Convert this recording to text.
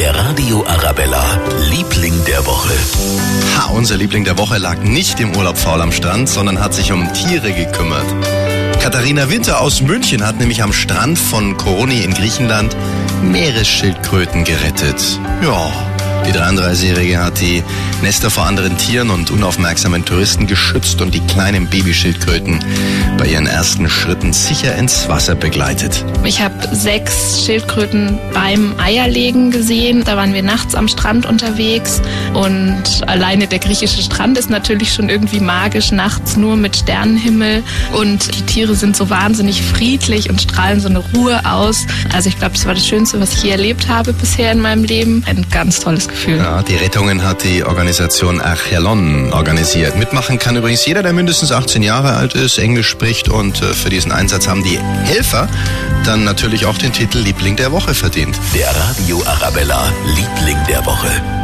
Der Radio Arabella, Liebling der Woche. Ha, unser Liebling der Woche lag nicht im Urlaub faul am Strand, sondern hat sich um Tiere gekümmert. Katharina Winter aus München hat nämlich am Strand von Koroni in Griechenland Meeresschildkröten gerettet. Ja, die 33-Jährige hat die Nester vor anderen Tieren und unaufmerksamen Touristen geschützt und die kleinen Babyschildkröten bei ihren ersten Schritten sicher ins Wasser begleitet. Ich habe sechs Schildkröten beim Eierlegen gesehen. Da waren wir nachts am Strand unterwegs und alleine der griechische Strand ist natürlich schon irgendwie magisch, nachts nur mit Sternenhimmel und die Tiere sind so wahnsinnig friedlich und strahlen so eine Ruhe aus. Also ich glaube, das war das Schönste, was ich je erlebt habe bisher in meinem Leben. Ein ganz tolles Gefühl. Ja, die Rettungen hat die Organisation Archelon organisiert. Mitmachen kann übrigens jeder, der mindestens 18 Jahre alt ist, Englisch spricht und äh, für diesen Einsatz haben die Helfer dann natürlich auch den Titel Liebling der Woche verdient. Der Radio Arabella, Liebling der Woche.